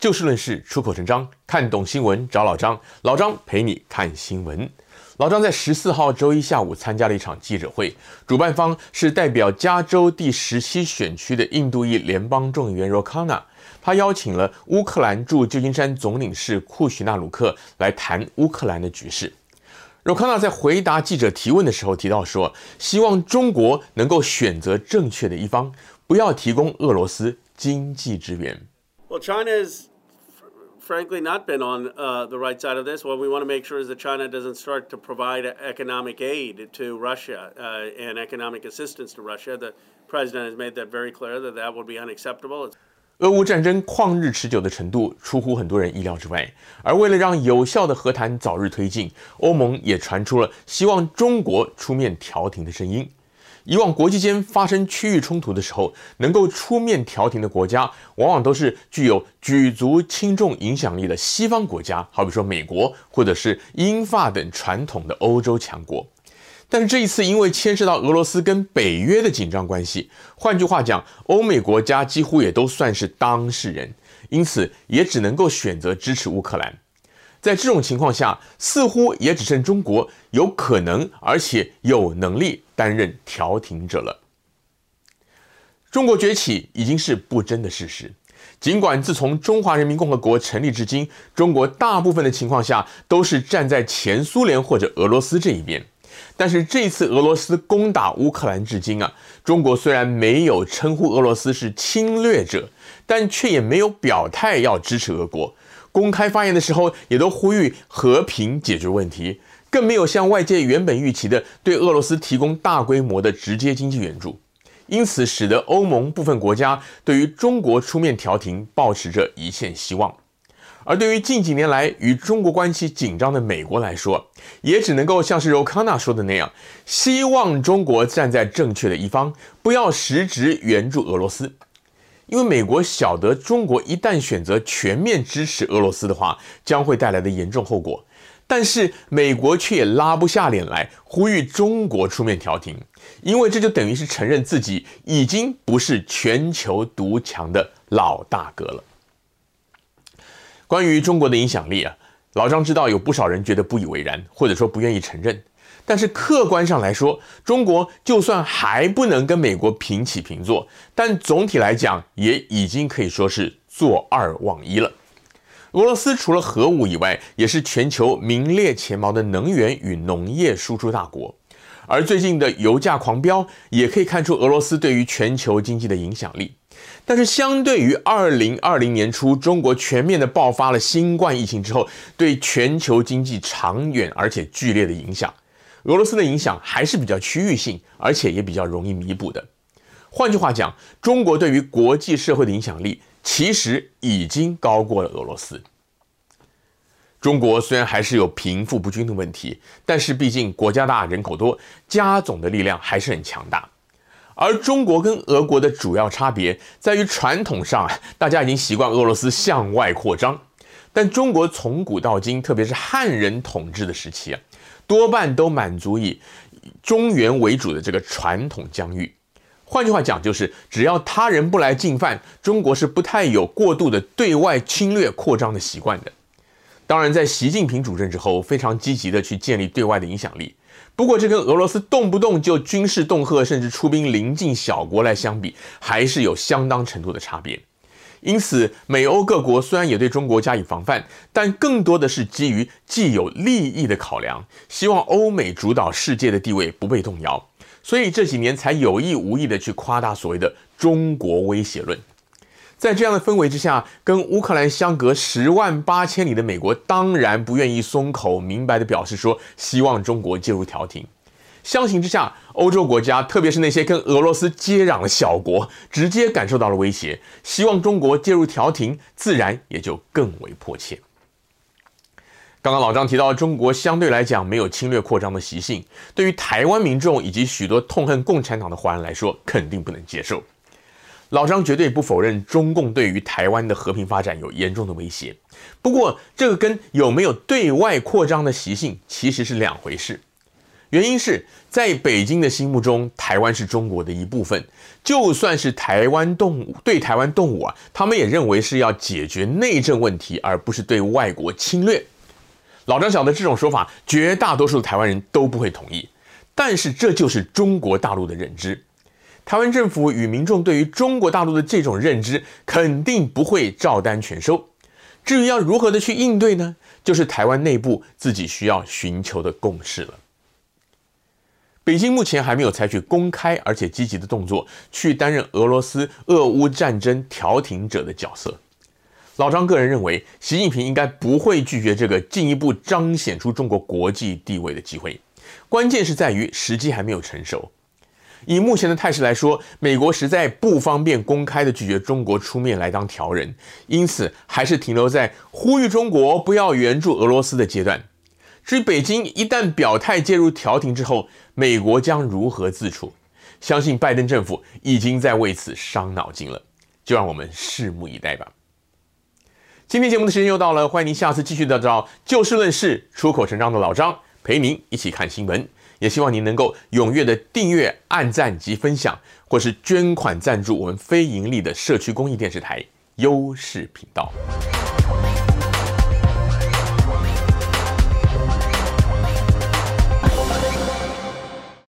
就事论事，出口成章，看懂新闻找老张，老张陪你看新闻。老张在十四号周一下午参加了一场记者会，主办方是代表加州第十七选区的印度裔联邦众议员 Ro Khanna，他邀请了乌克兰驻旧金山总领事库许纳鲁克来谈乌克兰的局势。Ro Khanna 在回答记者提问的时候提到说，希望中国能够选择正确的一方，不要提供俄罗斯经济支援。Well, China's frankly not been on the right side of this. What we want to make sure is that China doesn't start to provide economic aid to Russia and economic assistance to Russia. The president has made that very clear that that would be unacceptable. 俄乌战争旷日持久的程度出乎很多人意料之外，而为了让有效的和谈早日推进，欧盟也传出了希望中国出面调停的声音。以往国际间发生区域冲突的时候，能够出面调停的国家，往往都是具有举足轻重影响力的西方国家，好比说美国或者是英法等传统的欧洲强国。但是这一次，因为牵涉到俄罗斯跟北约的紧张关系，换句话讲，欧美国家几乎也都算是当事人，因此也只能够选择支持乌克兰。在这种情况下，似乎也只剩中国有可能而且有能力担任调停者了。中国崛起已经是不争的事实，尽管自从中华人民共和国成立至今，中国大部分的情况下都是站在前苏联或者俄罗斯这一边。但是这次俄罗斯攻打乌克兰至今啊，中国虽然没有称呼俄罗斯是侵略者，但却也没有表态要支持俄国。公开发言的时候，也都呼吁和平解决问题，更没有像外界原本预期的对俄罗斯提供大规模的直接经济援助。因此，使得欧盟部分国家对于中国出面调停，抱持着一线希望。而对于近几年来与中国关系紧张的美国来说，也只能够像是柔康纳说的那样，希望中国站在正确的一方，不要实质援助俄罗斯。因为美国晓得中国一旦选择全面支持俄罗斯的话，将会带来的严重后果。但是美国却也拉不下脸来呼吁中国出面调停，因为这就等于是承认自己已经不是全球独强的老大哥了。关于中国的影响力啊，老张知道有不少人觉得不以为然，或者说不愿意承认。但是客观上来说，中国就算还不能跟美国平起平坐，但总体来讲也已经可以说是坐二望一了。俄罗斯除了核武以外，也是全球名列前茅的能源与农业输出大国。而最近的油价狂飙，也可以看出俄罗斯对于全球经济的影响力。但是，相对于二零二零年初中国全面的爆发了新冠疫情之后，对全球经济长远而且剧烈的影响，俄罗斯的影响还是比较区域性，而且也比较容易弥补的。换句话讲，中国对于国际社会的影响力其实已经高过了俄罗斯。中国虽然还是有贫富不均的问题，但是毕竟国家大、人口多，加总的力量还是很强大。而中国跟俄国的主要差别在于传统上，大家已经习惯俄罗斯向外扩张，但中国从古到今，特别是汉人统治的时期啊，多半都满足以中原为主的这个传统疆域。换句话讲，就是只要他人不来进犯，中国是不太有过度的对外侵略扩张的习惯的。当然，在习近平主政之后，非常积极的去建立对外的影响力。不过，这跟俄罗斯动不动就军事恫吓，甚至出兵临近小国来相比，还是有相当程度的差别。因此，美欧各国虽然也对中国加以防范，但更多的是基于既有利益的考量，希望欧美主导世界的地位不被动摇。所以这几年才有意无意的去夸大所谓的“中国威胁论”。在这样的氛围之下，跟乌克兰相隔十万八千里的美国当然不愿意松口，明白的表示说希望中国介入调停。相形之下，欧洲国家，特别是那些跟俄罗斯接壤的小国，直接感受到了威胁，希望中国介入调停，自然也就更为迫切。刚刚老张提到，中国相对来讲没有侵略扩张的习性，对于台湾民众以及许多痛恨共产党的华人来说，肯定不能接受。老张绝对不否认中共对于台湾的和平发展有严重的威胁，不过这个跟有没有对外扩张的习性其实是两回事。原因是在北京的心目中，台湾是中国的一部分。就算是台湾动武，对台湾动武啊，他们也认为是要解决内政问题，而不是对外国侵略。老张晓得这种说法，绝大多数的台湾人都不会同意。但是这就是中国大陆的认知。台湾政府与民众对于中国大陆的这种认知，肯定不会照单全收。至于要如何的去应对呢？就是台湾内部自己需要寻求的共识了。北京目前还没有采取公开而且积极的动作，去担任俄罗斯俄乌战争调停者的角色。老张个人认为，习近平应该不会拒绝这个进一步彰显出中国国际地位的机会。关键是在于时机还没有成熟。以目前的态势来说，美国实在不方便公开的拒绝中国出面来当调人，因此还是停留在呼吁中国不要援助俄罗斯的阶段。至于北京一旦表态介入调停之后，美国将如何自处？相信拜登政府已经在为此伤脑筋了，就让我们拭目以待吧。今天节目的时间又到了，欢迎您下次继续的找就事论事、出口成章的老张陪您一起看新闻。也希望您能够踊跃的订阅、按赞及分享，或是捐款赞助我们非盈利的社区公益电视台优视频道。